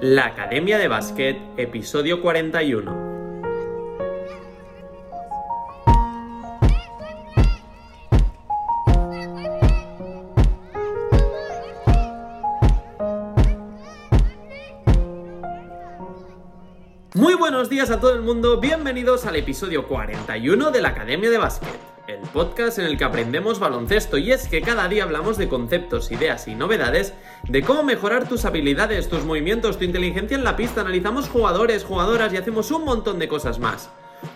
La Academia de Básquet, episodio 41. Muy buenos días a todo el mundo, bienvenidos al episodio 41 de la Academia de Básquet, podcast en el que aprendemos baloncesto y es que cada día hablamos de conceptos, ideas y novedades de cómo mejorar tus habilidades, tus movimientos, tu inteligencia en la pista, analizamos jugadores, jugadoras y hacemos un montón de cosas más.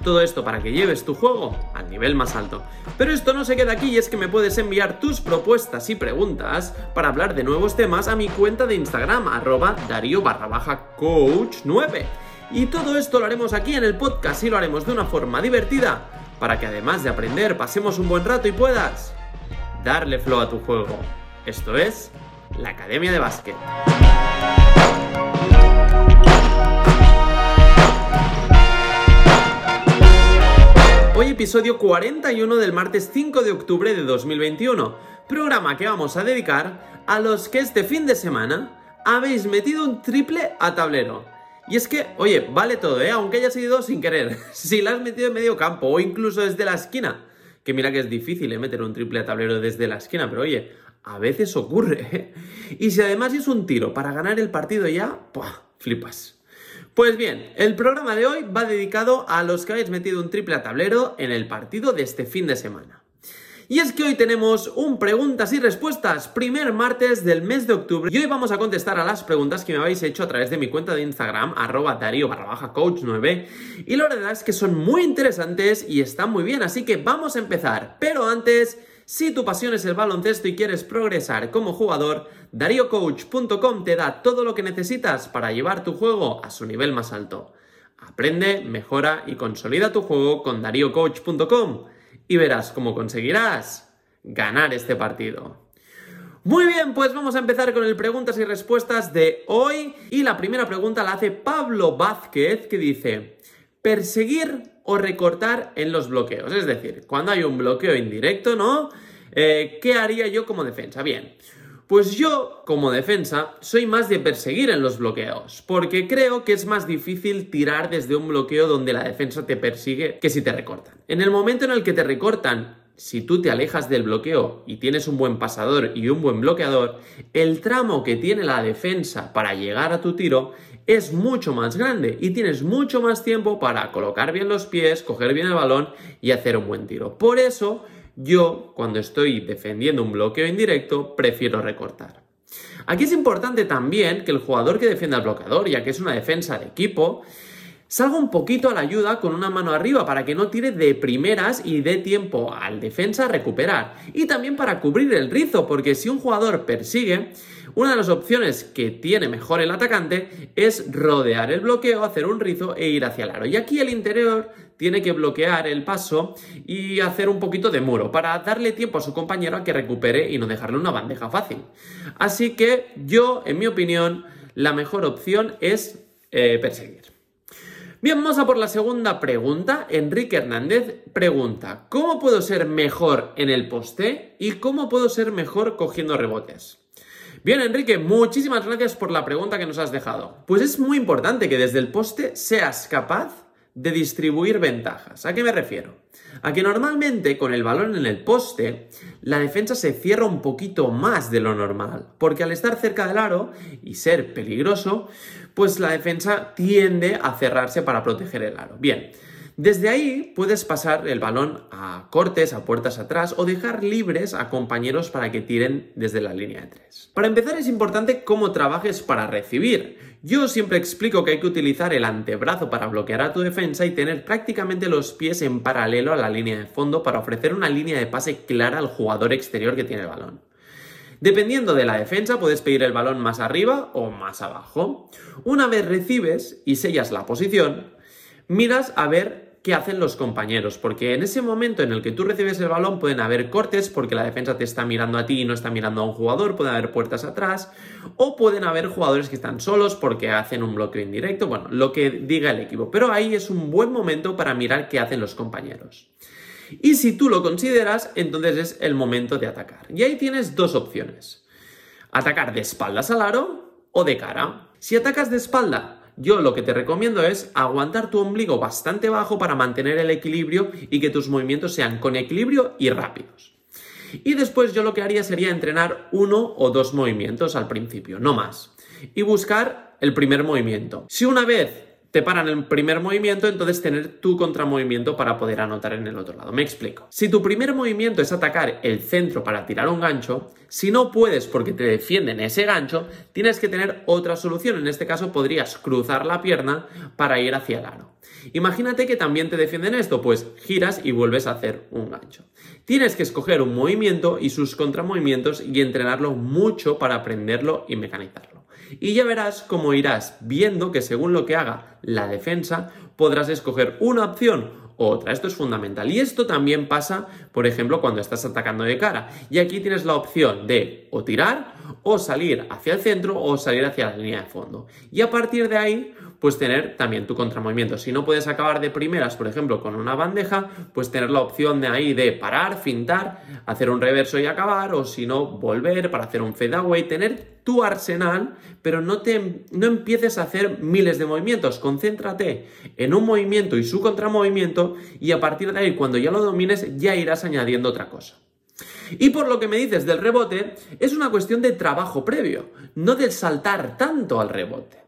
Todo esto para que lleves tu juego al nivel más alto. Pero esto no se queda aquí y es que me puedes enviar tus propuestas y preguntas para hablar de nuevos temas a mi cuenta de Instagram, arroba darío barra baja coach 9. Y todo esto lo haremos aquí en el podcast y lo haremos de una forma divertida para que además de aprender pasemos un buen rato y puedas darle flow a tu juego. Esto es la Academia de Básquet. Hoy episodio 41 del martes 5 de octubre de 2021, programa que vamos a dedicar a los que este fin de semana habéis metido un triple a tablero. Y es que, oye, vale todo, ¿eh? Aunque hayas ido sin querer. si la has metido en medio campo o incluso desde la esquina. Que mira que es difícil ¿eh? meter un triple a tablero desde la esquina, pero oye, a veces ocurre. ¿eh? Y si además es un tiro para ganar el partido ya, ¡puah! Flipas. Pues bien, el programa de hoy va dedicado a los que habéis metido un triple a tablero en el partido de este fin de semana. Y es que hoy tenemos un preguntas y respuestas, primer martes del mes de octubre. Y hoy vamos a contestar a las preguntas que me habéis hecho a través de mi cuenta de Instagram, arroba darío barra baja coach 9. Y la verdad es que son muy interesantes y están muy bien, así que vamos a empezar. Pero antes... Si tu pasión es el baloncesto y quieres progresar como jugador, dariocoach.com te da todo lo que necesitas para llevar tu juego a su nivel más alto. Aprende, mejora y consolida tu juego con dariocoach.com y verás cómo conseguirás ganar este partido. Muy bien, pues vamos a empezar con el preguntas y respuestas de hoy. Y la primera pregunta la hace Pablo Vázquez, que dice, perseguir o recortar en los bloqueos. Es decir, cuando hay un bloqueo indirecto, ¿no? Eh, ¿Qué haría yo como defensa? Bien, pues yo como defensa soy más de perseguir en los bloqueos, porque creo que es más difícil tirar desde un bloqueo donde la defensa te persigue que si te recortan. En el momento en el que te recortan, si tú te alejas del bloqueo y tienes un buen pasador y un buen bloqueador, el tramo que tiene la defensa para llegar a tu tiro es mucho más grande y tienes mucho más tiempo para colocar bien los pies, coger bien el balón y hacer un buen tiro. Por eso yo, cuando estoy defendiendo un bloqueo indirecto, prefiero recortar. Aquí es importante también que el jugador que defienda al bloqueador, ya que es una defensa de equipo, salga un poquito a la ayuda con una mano arriba para que no tire de primeras y dé tiempo al defensa a recuperar. Y también para cubrir el rizo, porque si un jugador persigue, una de las opciones que tiene mejor el atacante es rodear el bloqueo, hacer un rizo e ir hacia el aro. Y aquí el interior tiene que bloquear el paso y hacer un poquito de muro para darle tiempo a su compañero a que recupere y no dejarle una bandeja fácil. Así que yo, en mi opinión, la mejor opción es eh, perseguir. Bien, vamos a por la segunda pregunta. Enrique Hernández pregunta, ¿cómo puedo ser mejor en el poste y cómo puedo ser mejor cogiendo rebotes? Bien, Enrique, muchísimas gracias por la pregunta que nos has dejado. Pues es muy importante que desde el poste seas capaz de distribuir ventajas. ¿A qué me refiero? A que normalmente con el balón en el poste, la defensa se cierra un poquito más de lo normal, porque al estar cerca del aro y ser peligroso, pues la defensa tiende a cerrarse para proteger el aro. Bien, desde ahí puedes pasar el balón a cortes, a puertas atrás o dejar libres a compañeros para que tiren desde la línea de tres. Para empezar es importante cómo trabajes para recibir. Yo siempre explico que hay que utilizar el antebrazo para bloquear a tu defensa y tener prácticamente los pies en paralelo a la línea de fondo para ofrecer una línea de pase clara al jugador exterior que tiene el balón. Dependiendo de la defensa, puedes pedir el balón más arriba o más abajo. Una vez recibes y sellas la posición, miras a ver qué hacen los compañeros, porque en ese momento en el que tú recibes el balón pueden haber cortes porque la defensa te está mirando a ti y no está mirando a un jugador, pueden haber puertas atrás, o pueden haber jugadores que están solos porque hacen un bloqueo indirecto, bueno, lo que diga el equipo, pero ahí es un buen momento para mirar qué hacen los compañeros. Y si tú lo consideras, entonces es el momento de atacar. Y ahí tienes dos opciones. Atacar de espaldas al aro o de cara. Si atacas de espalda, yo lo que te recomiendo es aguantar tu ombligo bastante bajo para mantener el equilibrio y que tus movimientos sean con equilibrio y rápidos. Y después yo lo que haría sería entrenar uno o dos movimientos al principio, no más. Y buscar el primer movimiento. Si una vez te paran el primer movimiento, entonces tener tu contramovimiento para poder anotar en el otro lado. Me explico. Si tu primer movimiento es atacar el centro para tirar un gancho, si no puedes porque te defienden ese gancho, tienes que tener otra solución. En este caso podrías cruzar la pierna para ir hacia el aro. Imagínate que también te defienden esto, pues giras y vuelves a hacer un gancho. Tienes que escoger un movimiento y sus contramovimientos y entrenarlo mucho para aprenderlo y mecanizarlo y ya verás cómo irás viendo que según lo que haga la defensa podrás escoger una opción u otra. Esto es fundamental. Y esto también pasa, por ejemplo, cuando estás atacando de cara. Y aquí tienes la opción de o tirar, o salir hacia el centro, o salir hacia la línea de fondo. Y a partir de ahí, pues tener también tu contramovimiento. Si no puedes acabar de primeras, por ejemplo, con una bandeja, pues tener la opción de ahí de parar, fintar, hacer un reverso y acabar, o si no, volver para hacer un fade away, tener tu arsenal, pero no, te, no empieces a hacer miles de movimientos, concéntrate en un movimiento y su contramovimiento y a partir de ahí, cuando ya lo domines, ya irás añadiendo otra cosa. Y por lo que me dices del rebote, es una cuestión de trabajo previo, no del saltar tanto al rebote.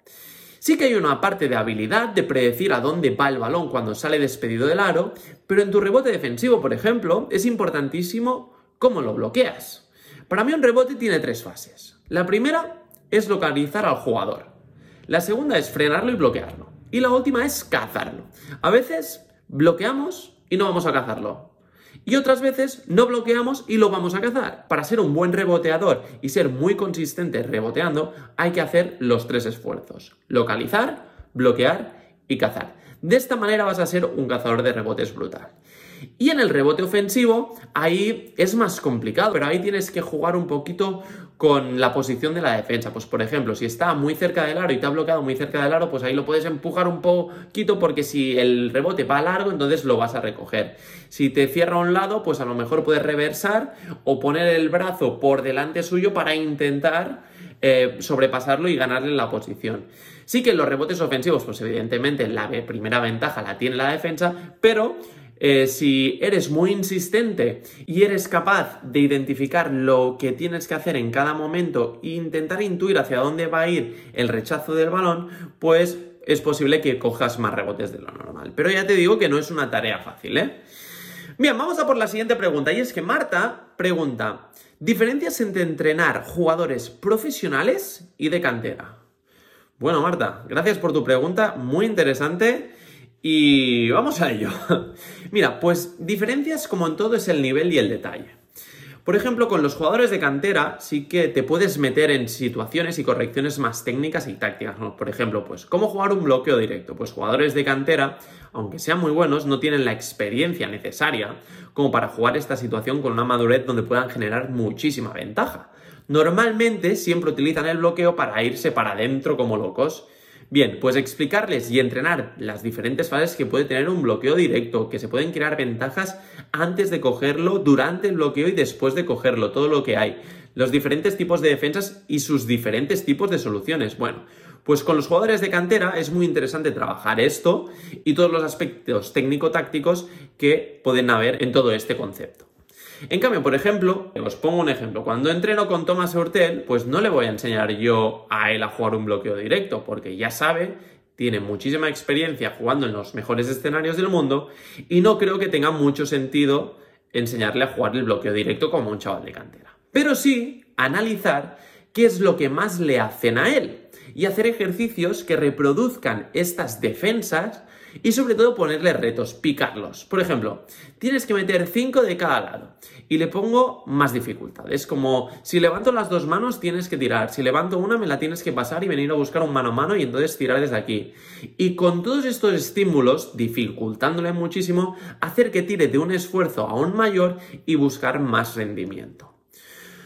Sí que hay una parte de habilidad de predecir a dónde va el balón cuando sale despedido del aro, pero en tu rebote defensivo, por ejemplo, es importantísimo cómo lo bloqueas. Para mí un rebote tiene tres fases. La primera es localizar al jugador. La segunda es frenarlo y bloquearlo. Y la última es cazarlo. A veces bloqueamos y no vamos a cazarlo. Y otras veces no bloqueamos y lo vamos a cazar. Para ser un buen reboteador y ser muy consistente reboteando, hay que hacer los tres esfuerzos. Localizar, bloquear y cazar. De esta manera vas a ser un cazador de rebotes brutal. Y en el rebote ofensivo, ahí es más complicado, pero ahí tienes que jugar un poquito con la posición de la defensa. Pues por ejemplo, si está muy cerca del aro y te ha bloqueado muy cerca del aro, pues ahí lo puedes empujar un poquito porque si el rebote va largo, entonces lo vas a recoger. Si te cierra a un lado, pues a lo mejor puedes reversar o poner el brazo por delante suyo para intentar eh, sobrepasarlo y ganarle la posición. Sí que en los rebotes ofensivos, pues evidentemente la primera ventaja la tiene la defensa, pero eh, si eres muy insistente y eres capaz de identificar lo que tienes que hacer en cada momento e intentar intuir hacia dónde va a ir el rechazo del balón, pues es posible que cojas más rebotes de lo normal. Pero ya te digo que no es una tarea fácil, ¿eh? Bien, vamos a por la siguiente pregunta. Y es que Marta pregunta, ¿diferencias entre entrenar jugadores profesionales y de cantera? Bueno, Marta, gracias por tu pregunta, muy interesante. Y vamos a ello. Mira, pues diferencias como en todo es el nivel y el detalle. Por ejemplo, con los jugadores de cantera sí que te puedes meter en situaciones y correcciones más técnicas y tácticas. Por ejemplo, pues cómo jugar un bloqueo directo. Pues jugadores de cantera, aunque sean muy buenos, no tienen la experiencia necesaria como para jugar esta situación con una madurez donde puedan generar muchísima ventaja. Normalmente siempre utilizan el bloqueo para irse para adentro como locos Bien, pues explicarles y entrenar las diferentes fases que puede tener un bloqueo directo, que se pueden crear ventajas antes de cogerlo, durante el bloqueo y después de cogerlo, todo lo que hay, los diferentes tipos de defensas y sus diferentes tipos de soluciones. Bueno, pues con los jugadores de cantera es muy interesante trabajar esto y todos los aspectos técnico-tácticos que pueden haber en todo este concepto. En cambio, por ejemplo, os pongo un ejemplo. Cuando entreno con Thomas Hortel, pues no le voy a enseñar yo a él a jugar un bloqueo directo, porque ya sabe, tiene muchísima experiencia jugando en los mejores escenarios del mundo y no creo que tenga mucho sentido enseñarle a jugar el bloqueo directo como un chaval de cantera. Pero sí analizar qué es lo que más le hacen a él y hacer ejercicios que reproduzcan estas defensas y sobre todo ponerle retos, picarlos. Por ejemplo, tienes que meter 5 de cada lado y le pongo más dificultades, como si levanto las dos manos tienes que tirar, si levanto una me la tienes que pasar y venir a buscar un mano a mano y entonces tirar desde aquí. Y con todos estos estímulos, dificultándole muchísimo, hacer que tire de un esfuerzo aún mayor y buscar más rendimiento.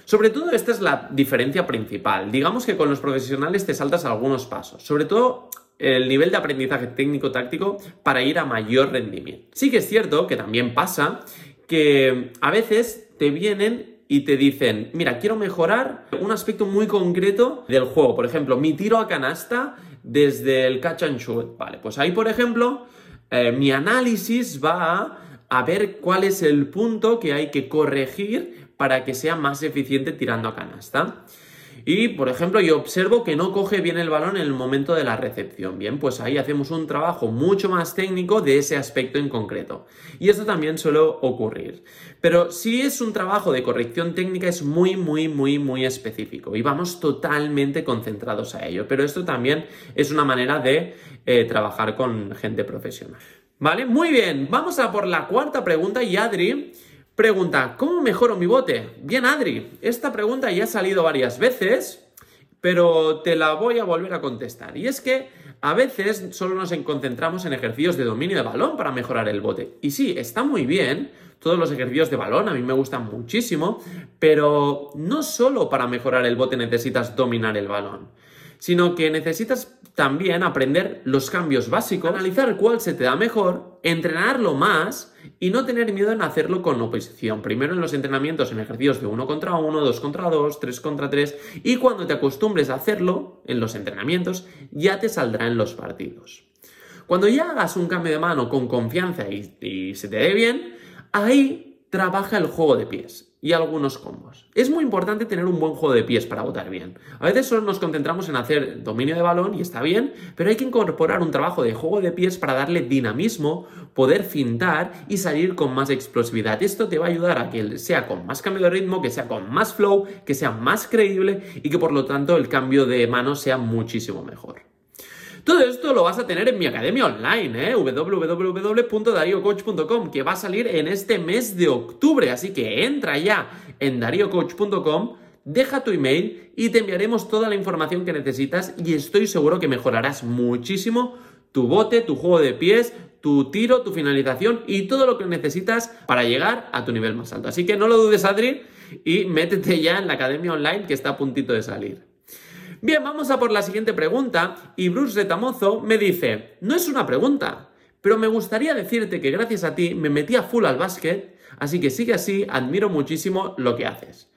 Sobre todo esta es la diferencia principal. Digamos que con los profesionales te saltas algunos pasos. Sobre todo el nivel de aprendizaje técnico-táctico para ir a mayor rendimiento. Sí que es cierto que también pasa que a veces te vienen y te dicen, mira, quiero mejorar un aspecto muy concreto del juego. Por ejemplo, mi tiro a canasta desde el catch and shoot. Vale, pues ahí, por ejemplo, eh, mi análisis va a ver cuál es el punto que hay que corregir para que sea más eficiente tirando a canasta. Y, por ejemplo, yo observo que no coge bien el balón en el momento de la recepción. Bien, pues ahí hacemos un trabajo mucho más técnico de ese aspecto en concreto. Y esto también suele ocurrir. Pero si es un trabajo de corrección técnica es muy, muy, muy, muy específico. Y vamos totalmente concentrados a ello. Pero esto también es una manera de eh, trabajar con gente profesional. ¿Vale? Muy bien, vamos a por la cuarta pregunta y Adri Pregunta, ¿cómo mejoro mi bote? Bien, Adri, esta pregunta ya ha salido varias veces, pero te la voy a volver a contestar. Y es que a veces solo nos concentramos en ejercicios de dominio de balón para mejorar el bote. Y sí, está muy bien, todos los ejercicios de balón a mí me gustan muchísimo, pero no solo para mejorar el bote necesitas dominar el balón sino que necesitas también aprender los cambios básicos, analizar cuál se te da mejor, entrenarlo más y no tener miedo en hacerlo con oposición. Primero en los entrenamientos en ejercicios de uno contra uno, dos contra dos, tres contra tres y cuando te acostumbres a hacerlo en los entrenamientos ya te saldrá en los partidos. Cuando ya hagas un cambio de mano con confianza y, y se te dé bien, ahí trabaja el juego de pies y algunos combos. Es muy importante tener un buen juego de pies para votar bien. A veces solo nos concentramos en hacer dominio de balón y está bien, pero hay que incorporar un trabajo de juego de pies para darle dinamismo, poder fintar y salir con más explosividad. Esto te va a ayudar a que sea con más cambio de ritmo, que sea con más flow, que sea más creíble y que por lo tanto el cambio de mano sea muchísimo mejor. Todo esto lo vas a tener en mi academia online, ¿eh? www.dariocoach.com, que va a salir en este mes de octubre. Así que entra ya en dariocoach.com, deja tu email y te enviaremos toda la información que necesitas y estoy seguro que mejorarás muchísimo tu bote, tu juego de pies, tu tiro, tu finalización y todo lo que necesitas para llegar a tu nivel más alto. Así que no lo dudes, Adri, y métete ya en la academia online que está a puntito de salir. Bien, vamos a por la siguiente pregunta y Bruce Retamozo me dice, no es una pregunta, pero me gustaría decirte que gracias a ti me metí a full al básquet, así que sigue así, admiro muchísimo lo que haces.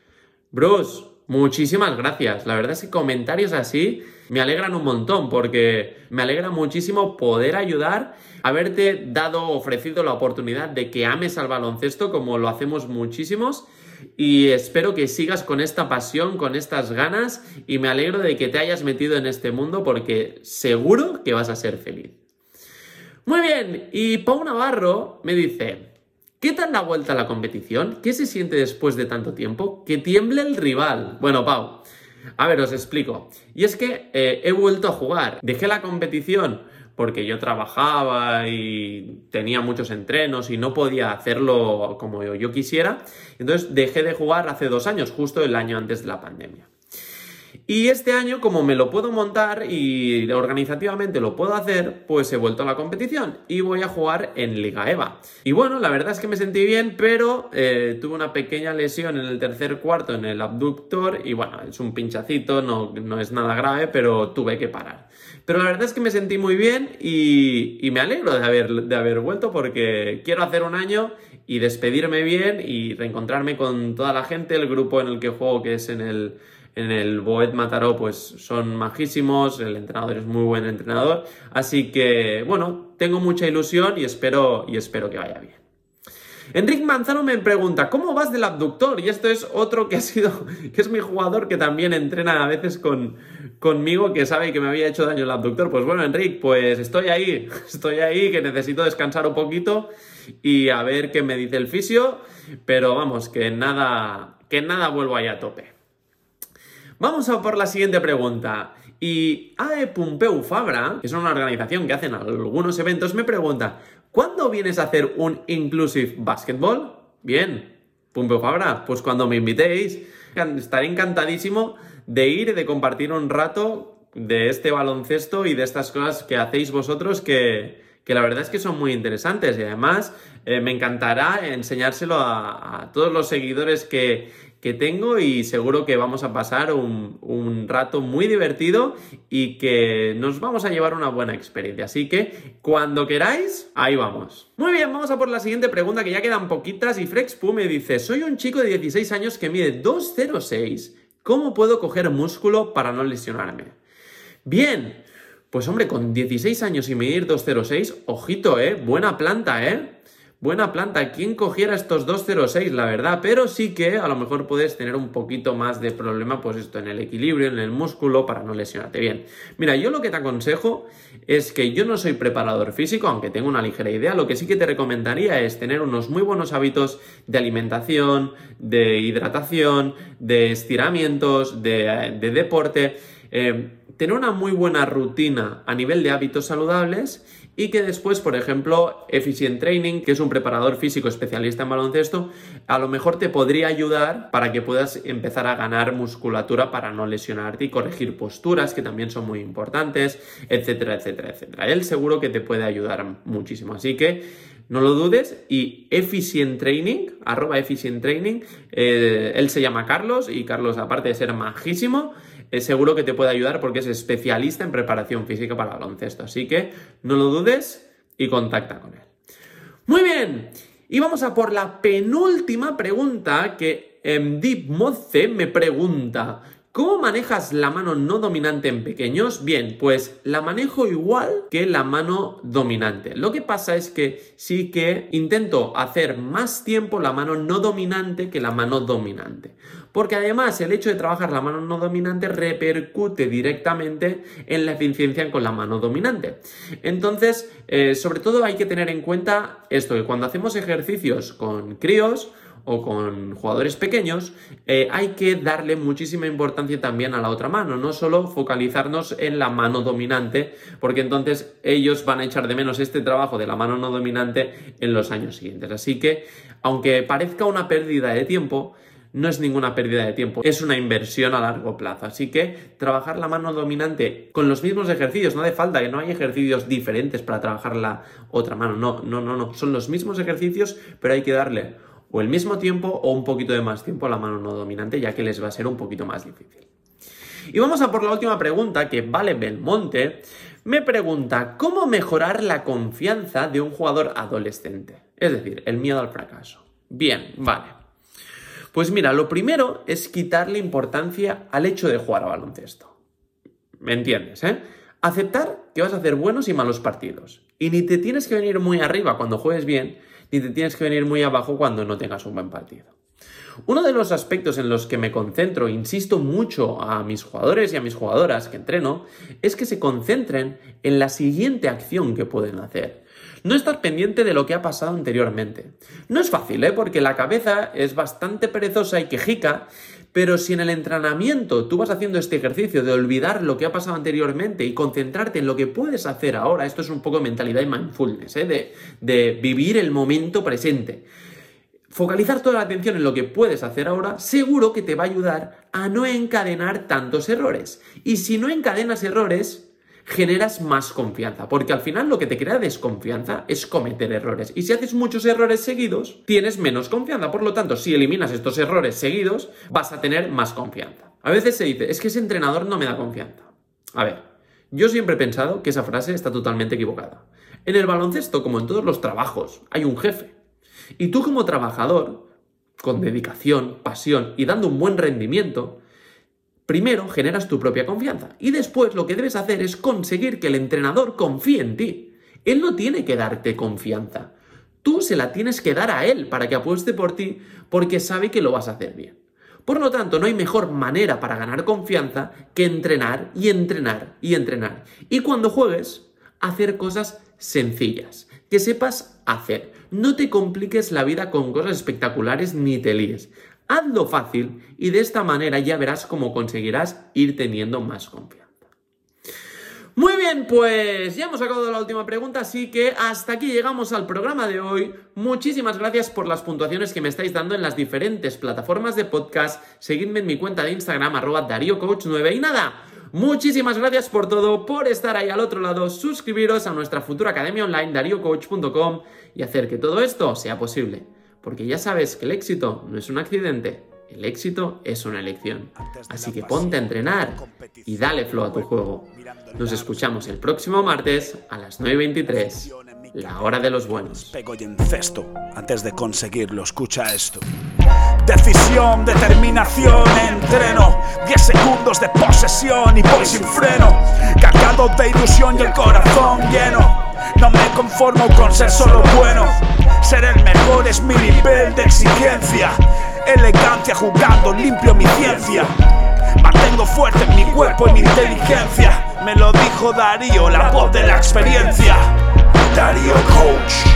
Bruce, muchísimas gracias. La verdad es que comentarios así me alegran un montón porque me alegra muchísimo poder ayudar, haberte dado, ofrecido la oportunidad de que ames al baloncesto como lo hacemos muchísimos y espero que sigas con esta pasión, con estas ganas y me alegro de que te hayas metido en este mundo porque seguro que vas a ser feliz. Muy bien, y Pau Navarro me dice, ¿qué tal la vuelta a la competición? ¿Qué se siente después de tanto tiempo? Que tiemble el rival. Bueno, Pau, a ver, os explico. Y es que eh, he vuelto a jugar. Dejé la competición porque yo trabajaba y tenía muchos entrenos y no podía hacerlo como yo quisiera. Entonces dejé de jugar hace dos años, justo el año antes de la pandemia. Y este año, como me lo puedo montar y organizativamente lo puedo hacer, pues he vuelto a la competición y voy a jugar en Liga EVA. Y bueno, la verdad es que me sentí bien, pero eh, tuve una pequeña lesión en el tercer cuarto en el abductor y bueno, es un pinchacito, no, no es nada grave, pero tuve que parar. Pero la verdad es que me sentí muy bien y, y me alegro de haber, de haber vuelto porque quiero hacer un año y despedirme bien y reencontrarme con toda la gente, el grupo en el que juego que es en el en el Boet Mataró pues son majísimos, el entrenador es muy buen entrenador, así que bueno, tengo mucha ilusión y espero, y espero que vaya bien. Enrique Manzano me pregunta, ¿cómo vas del abductor? Y esto es otro que ha sido, que es mi jugador que también entrena a veces con, conmigo, que sabe que me había hecho daño el abductor. Pues bueno, Enrique, pues estoy ahí, estoy ahí, que necesito descansar un poquito y a ver qué me dice el fisio, pero vamos, que nada, que nada vuelvo ahí a tope. Vamos a por la siguiente pregunta. Y AE Pumpeu Fabra, que es una organización que hacen algunos eventos, me pregunta, ¿cuándo vienes a hacer un Inclusive Basketball? Bien, Pumpeu Fabra, pues cuando me invitéis, estaré encantadísimo de ir y de compartir un rato de este baloncesto y de estas cosas que hacéis vosotros que, que la verdad es que son muy interesantes y además eh, me encantará enseñárselo a, todos los seguidores que, que tengo y seguro que vamos a pasar un, un, rato muy divertido y que nos vamos a llevar una buena experiencia. Así que cuando queráis, ahí vamos. Muy bien, vamos a por la siguiente pregunta que ya quedan poquitas y Frexpu me dice, soy un chico de 16 años que mide 206. ¿Cómo puedo coger músculo para no lesionarme? Bien, pues hombre, con 16 años y medir 206, ojito, ¿eh? Buena planta, ¿eh? Buena planta. ¿Quién cogiera estos 206, la verdad? Pero sí que a lo mejor puedes tener un poquito más de problema, pues esto, en el equilibrio, en el músculo, para no lesionarte. Bien, mira, yo lo que te aconsejo es que yo no soy preparador físico, aunque tengo una ligera idea. Lo que sí que te recomendaría es tener unos muy buenos hábitos de alimentación, de hidratación, de estiramientos, de, de deporte. Eh, tener una muy buena rutina a nivel de hábitos saludables y que después, por ejemplo, Efficient Training, que es un preparador físico especialista en baloncesto, a lo mejor te podría ayudar para que puedas empezar a ganar musculatura para no lesionarte y corregir posturas, que también son muy importantes, etcétera, etcétera, etcétera. Él seguro que te puede ayudar muchísimo. Así que no lo dudes. Y Efficient Training, arroba Efficient Training, eh, él se llama Carlos y Carlos, aparte de ser majísimo, es seguro que te puede ayudar porque es especialista en preparación física para baloncesto. Así que no lo dudes y contacta con él. Muy bien, y vamos a por la penúltima pregunta que Deep Moze me pregunta. ¿Cómo manejas la mano no dominante en pequeños? Bien, pues la manejo igual que la mano dominante. Lo que pasa es que sí que intento hacer más tiempo la mano no dominante que la mano dominante. Porque además el hecho de trabajar la mano no dominante repercute directamente en la eficiencia con la mano dominante. Entonces, eh, sobre todo hay que tener en cuenta esto, que cuando hacemos ejercicios con críos, o con jugadores pequeños, eh, hay que darle muchísima importancia también a la otra mano, no solo focalizarnos en la mano dominante, porque entonces ellos van a echar de menos este trabajo de la mano no dominante en los años siguientes. Así que, aunque parezca una pérdida de tiempo, no es ninguna pérdida de tiempo, es una inversión a largo plazo. Así que trabajar la mano dominante con los mismos ejercicios, no hace falta que no hay ejercicios diferentes para trabajar la otra mano, no, no, no, no, son los mismos ejercicios, pero hay que darle o el mismo tiempo o un poquito de más tiempo la mano no dominante, ya que les va a ser un poquito más difícil. Y vamos a por la última pregunta, que Vale Belmonte me pregunta, ¿cómo mejorar la confianza de un jugador adolescente? Es decir, el miedo al fracaso. Bien, vale. Pues mira, lo primero es quitarle importancia al hecho de jugar a baloncesto. ¿Me entiendes, eh? Aceptar que vas a hacer buenos y malos partidos. Y ni te tienes que venir muy arriba cuando juegues bien, ni te tienes que venir muy abajo cuando no tengas un buen partido. Uno de los aspectos en los que me concentro, insisto mucho a mis jugadores y a mis jugadoras que entreno, es que se concentren en la siguiente acción que pueden hacer. No estar pendiente de lo que ha pasado anteriormente. No es fácil, ¿eh? Porque la cabeza es bastante perezosa y quejica pero si en el entrenamiento tú vas haciendo este ejercicio de olvidar lo que ha pasado anteriormente y concentrarte en lo que puedes hacer ahora, esto es un poco mentalidad y mindfulness, ¿eh? de, de vivir el momento presente. Focalizar toda la atención en lo que puedes hacer ahora, seguro que te va a ayudar a no encadenar tantos errores. Y si no encadenas errores, generas más confianza, porque al final lo que te crea desconfianza es cometer errores. Y si haces muchos errores seguidos, tienes menos confianza. Por lo tanto, si eliminas estos errores seguidos, vas a tener más confianza. A veces se dice, es que ese entrenador no me da confianza. A ver, yo siempre he pensado que esa frase está totalmente equivocada. En el baloncesto, como en todos los trabajos, hay un jefe. Y tú como trabajador, con dedicación, pasión y dando un buen rendimiento, Primero generas tu propia confianza y después lo que debes hacer es conseguir que el entrenador confíe en ti. Él no tiene que darte confianza. Tú se la tienes que dar a él para que apueste por ti porque sabe que lo vas a hacer bien. Por lo tanto, no hay mejor manera para ganar confianza que entrenar y entrenar y entrenar. Y cuando juegues, hacer cosas sencillas, que sepas hacer. No te compliques la vida con cosas espectaculares ni te líes. Hazlo fácil y de esta manera ya verás cómo conseguirás ir teniendo más confianza. Muy bien, pues ya hemos acabado la última pregunta, así que hasta aquí llegamos al programa de hoy. Muchísimas gracias por las puntuaciones que me estáis dando en las diferentes plataformas de podcast. Seguidme en mi cuenta de Instagram, arroba DarioCoach9. Y nada, muchísimas gracias por todo, por estar ahí al otro lado, suscribiros a nuestra futura academia online, dariocoach.com, y hacer que todo esto sea posible porque ya sabes que el éxito no es un accidente, el éxito es una elección. Así que ponte a entrenar y dale flow a tu juego. Nos escuchamos el próximo martes a las 9.23, la hora de los buenos. Pego y encesto antes de conseguirlo, escucha esto. Decisión, determinación, entreno 10 segundos de posesión y voy sin freno Cargado de ilusión y el corazón lleno No me conformo con ser solo bueno Ser el mejor es mi nivel de exigencia. Elegancia jugando, limpio mi ciencia. Mantengo fuerte mi cuerpo y mi inteligencia. Me lo dijo Darío, la voz de la experiencia. Darío Coach